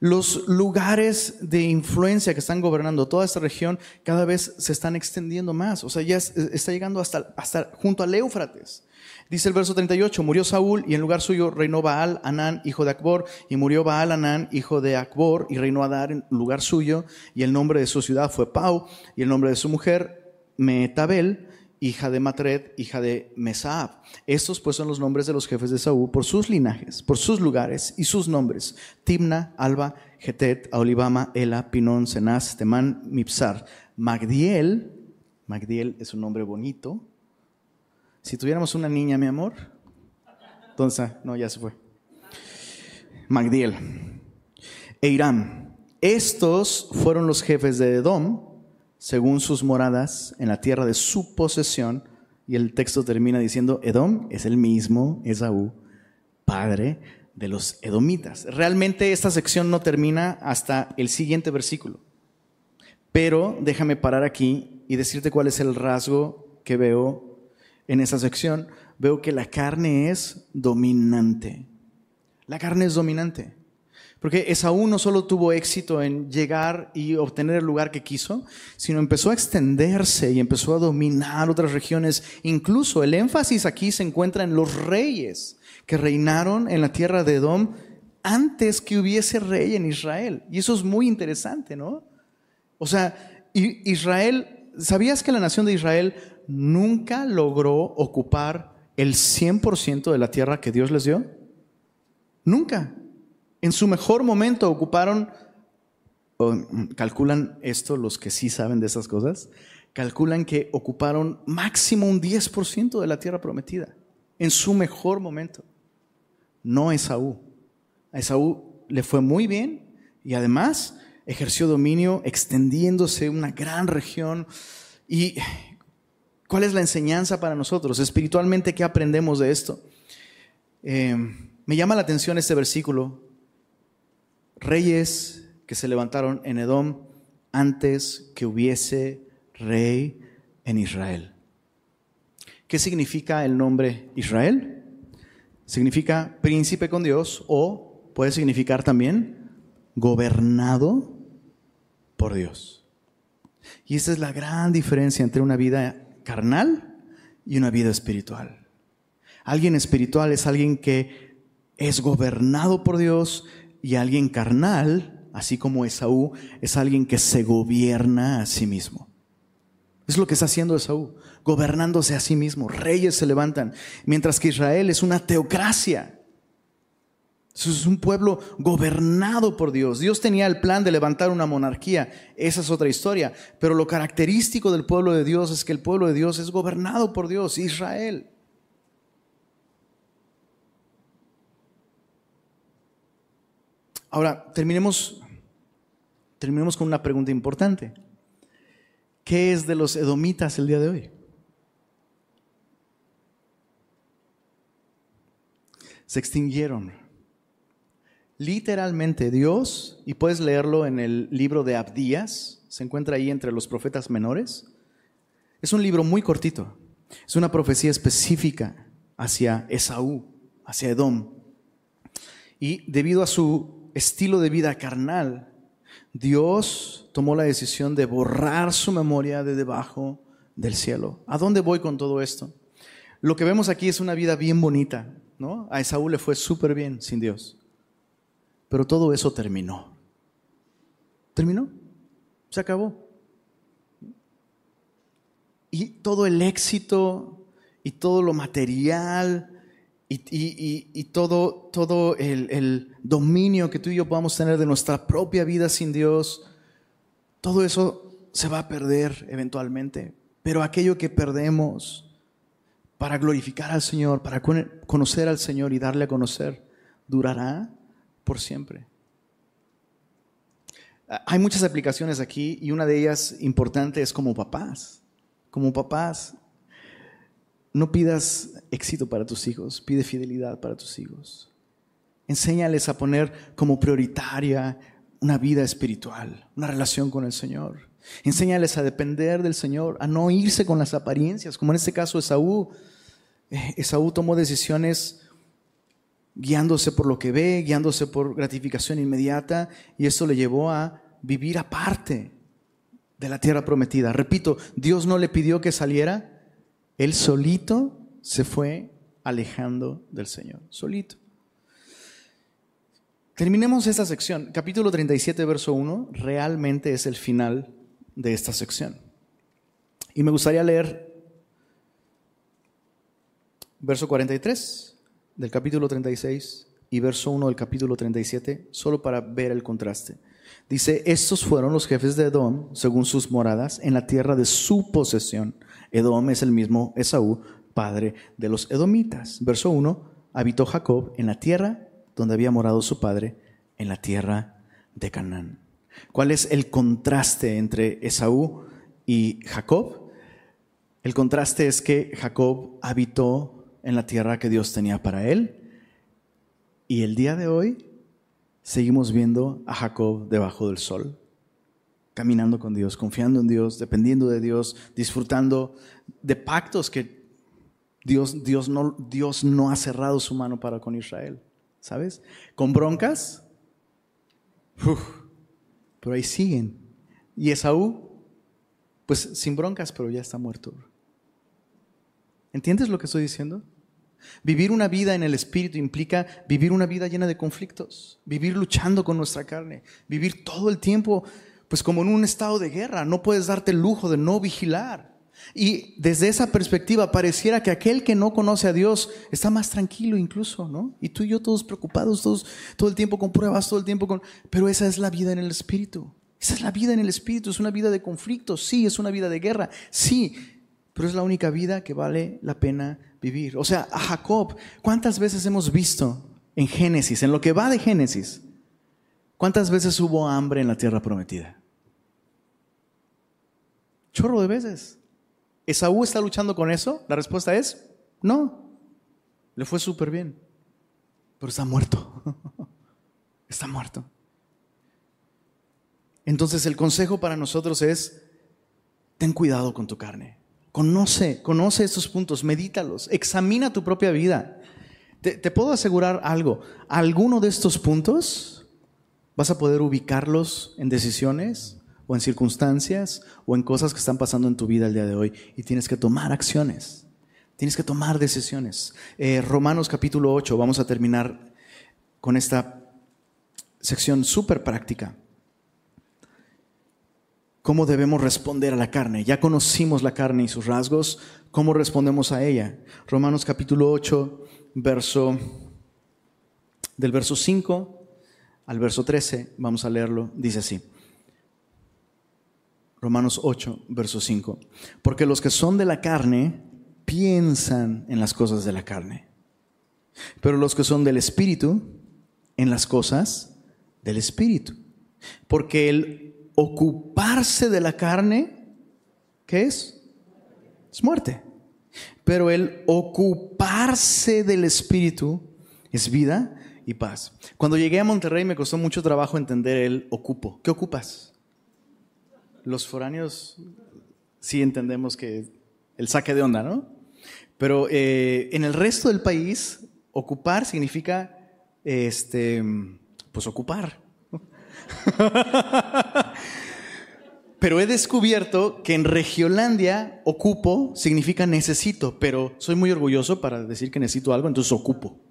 los lugares de influencia que están gobernando toda esta región cada vez se están extendiendo más. O sea, ya está llegando hasta, hasta junto al Éufrates. Dice el verso 38, murió Saúl y en lugar suyo reinó Baal Anán, hijo de Acbor, y murió Baal Anán, hijo de Acbor, y reinó Adar en lugar suyo, y el nombre de su ciudad fue Pau, y el nombre de su mujer Metabel, hija de Matred, hija de Mesaab. Estos pues son los nombres de los jefes de Saúl por sus linajes, por sus lugares y sus nombres. Timna, Alba, Getet, Aolibama, Ela, Pinón, Senaz, Temán, Mipsar. Magdiel, Magdiel es un nombre bonito, si tuviéramos una niña, mi amor, entonces, no, ya se fue. Magdiel e Irán. Estos fueron los jefes de Edom, según sus moradas en la tierra de su posesión. Y el texto termina diciendo, Edom es el mismo Esaú, padre de los edomitas. Realmente esta sección no termina hasta el siguiente versículo. Pero déjame parar aquí y decirte cuál es el rasgo que veo en esa sección, veo que la carne es dominante. La carne es dominante. Porque Esaú no solo tuvo éxito en llegar y obtener el lugar que quiso, sino empezó a extenderse y empezó a dominar otras regiones. Incluso el énfasis aquí se encuentra en los reyes que reinaron en la tierra de Edom antes que hubiese rey en Israel. Y eso es muy interesante, ¿no? O sea, Israel, ¿sabías que la nación de Israel nunca logró ocupar el 100% de la tierra que Dios les dio? Nunca. En su mejor momento ocuparon, calculan esto los que sí saben de esas cosas, calculan que ocuparon máximo un 10% de la tierra prometida. En su mejor momento. No Esaú. A Esaú le fue muy bien y además ejerció dominio extendiéndose una gran región y ¿Cuál es la enseñanza para nosotros? Espiritualmente, ¿qué aprendemos de esto? Eh, me llama la atención este versículo. Reyes que se levantaron en Edom antes que hubiese rey en Israel. ¿Qué significa el nombre Israel? Significa príncipe con Dios o puede significar también gobernado por Dios. Y esa es la gran diferencia entre una vida carnal y una vida espiritual. Alguien espiritual es alguien que es gobernado por Dios y alguien carnal, así como Esaú, es alguien que se gobierna a sí mismo. Es lo que está haciendo Esaú, gobernándose a sí mismo. Reyes se levantan, mientras que Israel es una teocracia. Es un pueblo gobernado por Dios. Dios tenía el plan de levantar una monarquía. Esa es otra historia. Pero lo característico del pueblo de Dios es que el pueblo de Dios es gobernado por Dios, Israel. Ahora, terminemos terminemos con una pregunta importante. ¿Qué es de los edomitas el día de hoy? Se extinguieron. Literalmente Dios, y puedes leerlo en el libro de Abdías, se encuentra ahí entre los profetas menores. Es un libro muy cortito. Es una profecía específica hacia Esaú, hacia Edom. Y debido a su estilo de vida carnal, Dios tomó la decisión de borrar su memoria de debajo del cielo. ¿A dónde voy con todo esto? Lo que vemos aquí es una vida bien bonita, ¿no? A Esaú le fue súper bien sin Dios. Pero todo eso terminó. ¿Terminó? Se acabó. Y todo el éxito y todo lo material y, todo, todo el, el, dominio que tú y yo podamos tener de nuestra propia vida sin Dios, todo eso se va a perder eventualmente. Pero aquello que perdemos para glorificar al Señor, para conocer al Señor y darle a conocer, durará por siempre. Hay muchas aplicaciones aquí y una de ellas importante es como papás. Como papás, no pidas éxito para tus hijos, pide fidelidad para tus hijos. Enséñales a poner como prioritaria una vida espiritual, una relación con el Señor. Enséñales a depender del Señor, a no irse con las apariencias, como en este caso Esaú. Eh, Esaú tomó decisiones guiándose por lo que ve, guiándose por gratificación inmediata, y esto le llevó a vivir aparte de la tierra prometida. Repito, Dios no le pidió que saliera, él solito se fue alejando del Señor, solito. Terminemos esta sección. Capítulo 37, verso 1, realmente es el final de esta sección. Y me gustaría leer verso 43 del capítulo 36 y verso 1 del capítulo 37, solo para ver el contraste. Dice, estos fueron los jefes de Edom, según sus moradas, en la tierra de su posesión Edom es el mismo Esaú, padre de los edomitas. Verso 1, habitó Jacob en la tierra donde había morado su padre, en la tierra de Canaán. ¿Cuál es el contraste entre Esaú y Jacob? El contraste es que Jacob habitó en la tierra que Dios tenía para él y el día de hoy seguimos viendo a Jacob debajo del sol caminando con Dios, confiando en Dios, dependiendo de Dios, disfrutando de pactos que Dios, Dios, no, Dios no ha cerrado su mano para con Israel, ¿sabes? Con broncas, pero ahí siguen. Y Esaú, pues sin broncas, pero ya está muerto. ¿Entiendes lo que estoy diciendo? Vivir una vida en el Espíritu implica vivir una vida llena de conflictos, vivir luchando con nuestra carne, vivir todo el tiempo pues como en un estado de guerra, no puedes darte el lujo de no vigilar. Y desde esa perspectiva pareciera que aquel que no conoce a Dios está más tranquilo incluso, ¿no? Y tú y yo todos preocupados, todos todo el tiempo con pruebas, todo el tiempo con... Pero esa es la vida en el Espíritu. Esa es la vida en el Espíritu, es una vida de conflicto, sí, es una vida de guerra, sí, pero es la única vida que vale la pena vivir. O sea, a Jacob, ¿cuántas veces hemos visto en Génesis, en lo que va de Génesis, ¿Cuántas veces hubo hambre en la tierra prometida? Chorro de veces. ¿Esaú está luchando con eso? La respuesta es no. Le fue súper bien. Pero está muerto. [LAUGHS] está muerto. Entonces el consejo para nosotros es, ten cuidado con tu carne. Conoce, conoce estos puntos, medítalos, examina tu propia vida. Te, te puedo asegurar algo, alguno de estos puntos Vas a poder ubicarlos en decisiones o en circunstancias o en cosas que están pasando en tu vida el día de hoy y tienes que tomar acciones. Tienes que tomar decisiones. Eh, Romanos capítulo 8, vamos a terminar con esta sección súper práctica. ¿Cómo debemos responder a la carne? Ya conocimos la carne y sus rasgos. ¿Cómo respondemos a ella? Romanos capítulo 8, verso, del verso 5 al verso 13, vamos a leerlo, dice así. Romanos 8, verso 5. Porque los que son de la carne piensan en las cosas de la carne, pero los que son del Espíritu, en las cosas del Espíritu. Porque el ocuparse de la carne, ¿qué es? Es muerte. Pero el ocuparse del espíritu es vida y paz. Cuando llegué a Monterrey me costó mucho trabajo entender el ocupo. ¿Qué ocupas? Los foráneos sí entendemos que el saque de onda, ¿no? Pero eh, en el resto del país, ocupar significa, este, pues ocupar. [LAUGHS] pero he descubierto que en Regiolandia ocupo significa necesito, pero soy muy orgulloso para decir que necesito algo, entonces ocupo.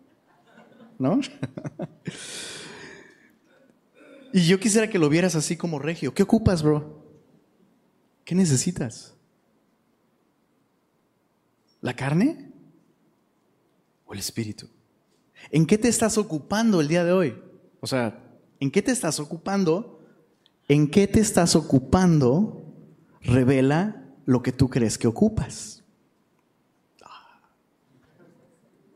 ¿No? [LAUGHS] y yo quisiera que lo vieras así como regio. ¿Qué ocupas, bro? ¿Qué necesitas? ¿La carne o el espíritu? ¿En qué te estás ocupando el día de hoy? O sea, ¿en qué te estás ocupando? ¿En qué te estás ocupando? Revela lo que tú crees que ocupas.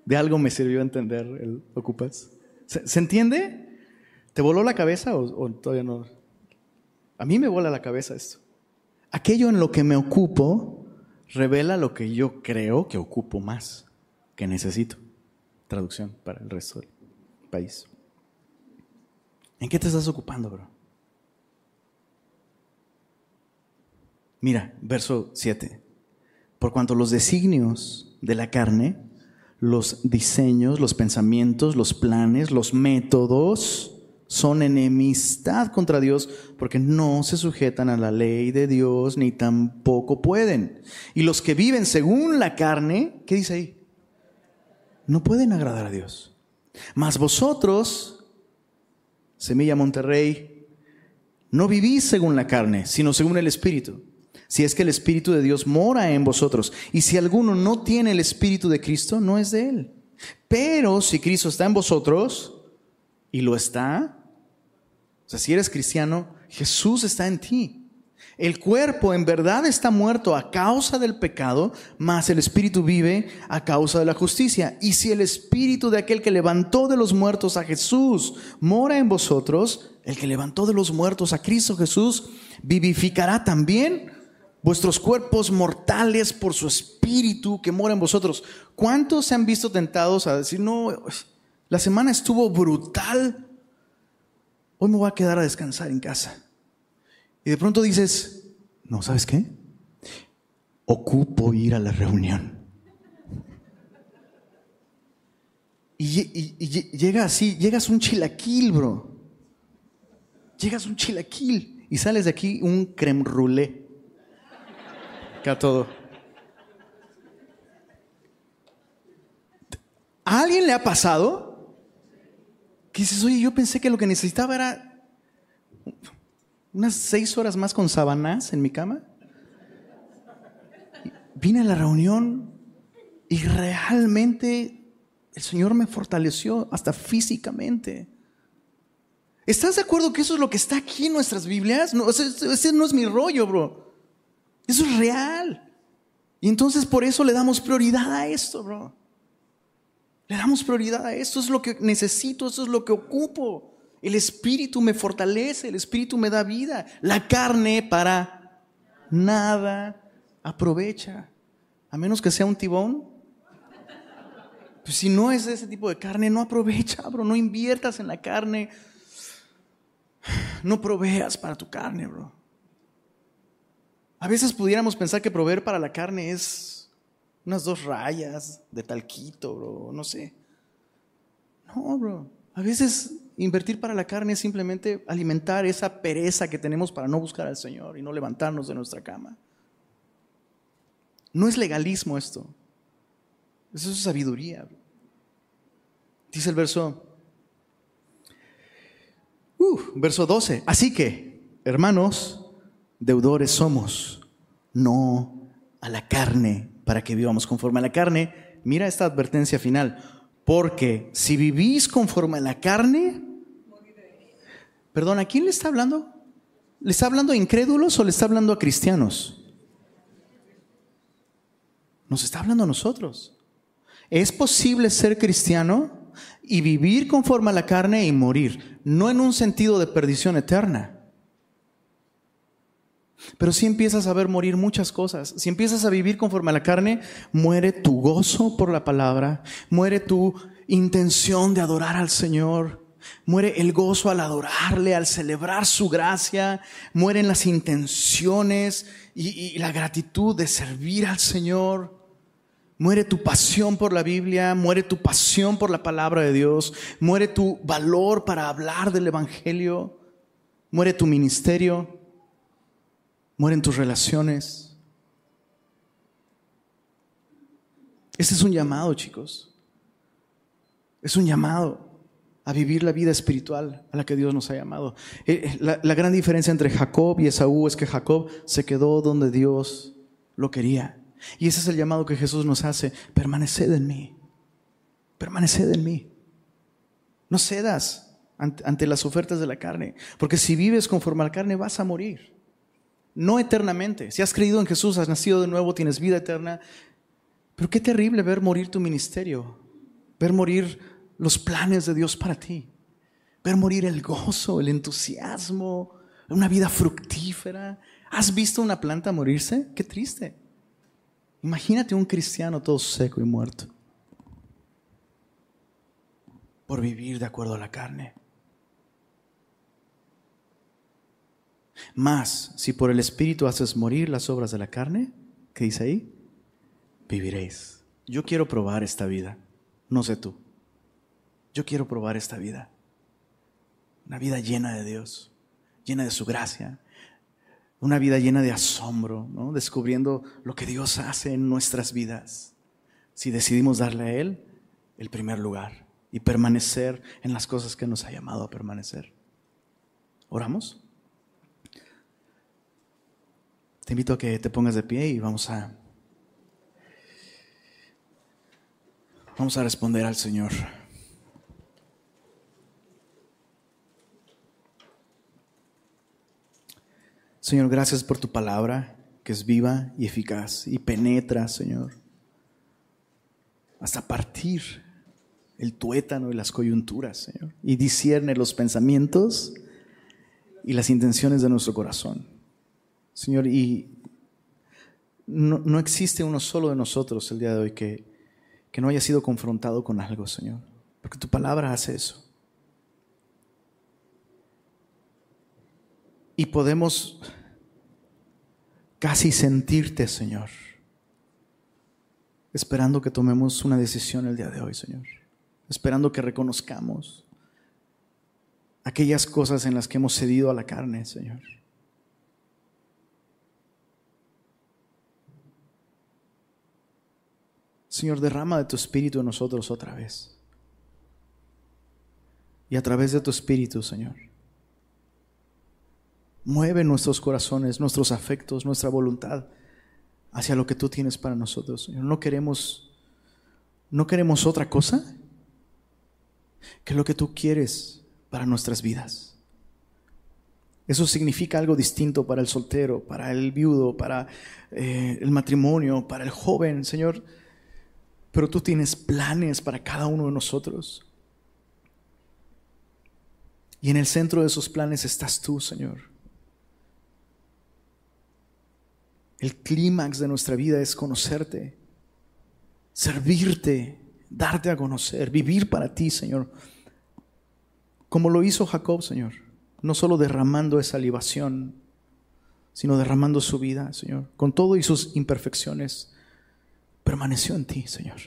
De algo me sirvió entender el ocupas. ¿Se, entiende? ¿Te voló la cabeza o, todavía no? A mí me vuela la cabeza esto. Aquello en lo que me ocupo revela lo que yo creo que ocupo más, que necesito. Traducción para el resto del país. ¿En qué te estás ocupando, bro? Mira, verso 7. Por cuanto los designios de la carne, los diseños, los pensamientos, los planes, los métodos, son enemistad contra Dios porque no se sujetan a la ley de Dios ni tampoco pueden. Y los que viven según la carne, ¿qué dice ahí? No pueden agradar a Dios. Mas vosotros, Semilla Monterrey, no vivís según la carne, sino según el Espíritu. Si es que el Espíritu de Dios mora en vosotros. Y si alguno no tiene el Espíritu de Cristo, no es de él. Pero si Cristo está en vosotros, y lo está, o sea, si eres cristiano, Jesús está en ti. El cuerpo en verdad está muerto a causa del pecado, mas el espíritu vive a causa de la justicia. Y si el espíritu de aquel que levantó de los muertos a Jesús mora en vosotros, el que levantó de los muertos a Cristo Jesús vivificará también vuestros cuerpos mortales por su espíritu que mora en vosotros. ¿Cuántos se han visto tentados a decir, no, la semana estuvo brutal? hoy me voy a quedar a descansar en casa. Y de pronto dices, no, ¿sabes qué? Ocupo ir a la reunión. Y, llega así, llegas un chilaquil, bro. Llegas un chilaquil y sales de aquí un creme roulé. Acá todo. ¿A alguien le ha pasado? Que dices, oye, yo pensé que lo que necesitaba era unas seis horas más con sabanás en mi cama. Vine a la reunión y realmente el Señor me fortaleció hasta físicamente. ¿Estás de acuerdo que eso es lo que está aquí en nuestras Biblias? No, ese no es mi rollo, bro. Eso es real. Y entonces por eso le damos prioridad a esto, bro. Le damos prioridad a esto, es lo que necesito, eso es lo que ocupo. El Espíritu me fortalece, el Espíritu me da vida. La carne para nada aprovecha, a menos que sea un tibón. Pues si no es ese tipo de carne, no aprovecha, bro. No inviertas en la carne. [SIGHS] No proveas para tu carne, bro. A veces pudiéramos pensar que proveer para la carne es unas dos rayas de talquito, bro, no sé. No, bro. A veces invertir para la carne es simplemente alimentar esa pereza que tenemos para no buscar al Señor y no levantarnos de nuestra cama. No es legalismo esto. Eso es sabiduría. Dice el verso, uh, verso 12. Así que, hermanos, deudores somos, no a la carne para que vivamos conforme a la carne, mira esta advertencia final. Porque si vivís conforme a la carne, perdón, ¿a quién le está hablando? ¿Le está hablando a incrédulos o le está hablando a cristianos? Nos está hablando a nosotros. Es posible ser cristiano y vivir conforme a la carne y morir, no en un sentido de perdición eterna, Pero si empiezas a ver morir muchas cosas, si empiezas a vivir conforme a la carne, muere tu gozo por la palabra, muere tu intención de adorar al Señor, muere el gozo al adorarle, al celebrar su gracia, mueren las intenciones y, y la gratitud de servir al Señor. Muere tu pasión por la Biblia, muere tu pasión por la palabra de Dios, muere tu valor para hablar del Evangelio, muere tu ministerio, mueren tus relaciones. Este es un llamado, chicos. Es un llamado a vivir la vida espiritual a la que Dios nos ha llamado. Eh, eh, la, gran diferencia entre Jacob y Esaú es que Jacob se quedó donde Dios lo quería. Y ese es el llamado que Jesús nos hace. Permaneced en mí. Permaneced en mí. No cedas ante, las ofertas de la carne. Porque si vives conforme a la carne vas a morir. No eternamente. Si has creído en Jesús, has nacido de nuevo, tienes vida eterna. Pero qué terrible ver morir tu ministerio. Ver morir los planes de Dios para ti. Ver morir el gozo, el entusiasmo, una vida fructífera. ¿Has visto una planta morirse? Qué triste. Imagínate un cristiano todo seco y muerto por vivir de acuerdo a la carne. Más, si por el Espíritu haces morir las obras de la carne, ¿qué dice ahí? Viviréis. Yo quiero probar esta vida, no sé tú. Yo quiero probar esta vida. Una vida llena de Dios, llena de su gracia, una vida llena de asombro, ¿no? descubriendo lo que Dios hace en nuestras vidas. Si decidimos darle a Él el primer lugar y permanecer en las cosas que nos ha llamado a permanecer. ¿Oramos? Te invito a que te pongas de pie y vamos a vamos a responder al Señor. Señor, gracias por tu palabra, que es viva y eficaz y penetra, Señor, hasta partir el tuétano y las coyunturas, Señor, y discierne los pensamientos y las intenciones de nuestro corazón. Señor, y no, existe uno solo de nosotros el día de hoy que, que no haya sido confrontado con algo, Señor, porque tu palabra hace eso. Y podemos casi sentirte, Señor, esperando que tomemos una decisión el día de hoy, Señor, esperando que reconozcamos aquellas cosas en las que hemos cedido a la carne, Señor. Señor, derrama de tu espíritu en nosotros otra vez. Y a través de tu espíritu, Señor, Mueve nuestros corazones, nuestros afectos, nuestra voluntad hacia lo que tú tienes para nosotros. Señor, no queremos, no queremos otra cosa que lo que tú quieres para nuestras vidas. Eso significa algo distinto para el soltero, para el viudo, para eh, el matrimonio, para el joven, Señor. Pero tú tienes planes para cada uno de nosotros. Y en el centro de esos planes estás tú, Señor. El clímax de nuestra vida es conocerte, servirte, darte a conocer, vivir para ti, Señor. Como lo hizo Jacob, Señor. No solo derramando esa libación, sino derramando su vida, Señor. Con todo y sus imperfecciones, permaneció en ti, Señor.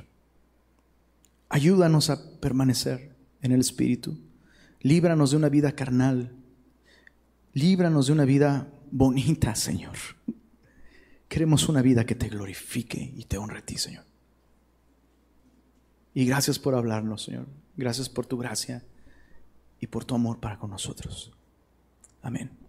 Ayúdanos a permanecer en el Espíritu. Líbranos de una vida carnal. Líbranos de una vida bonita, Señor. Queremos una vida que te glorifique y te honre a ti, Señor. Y gracias por hablarnos, Señor. Gracias por tu gracia y por tu amor para con nosotros. Amén.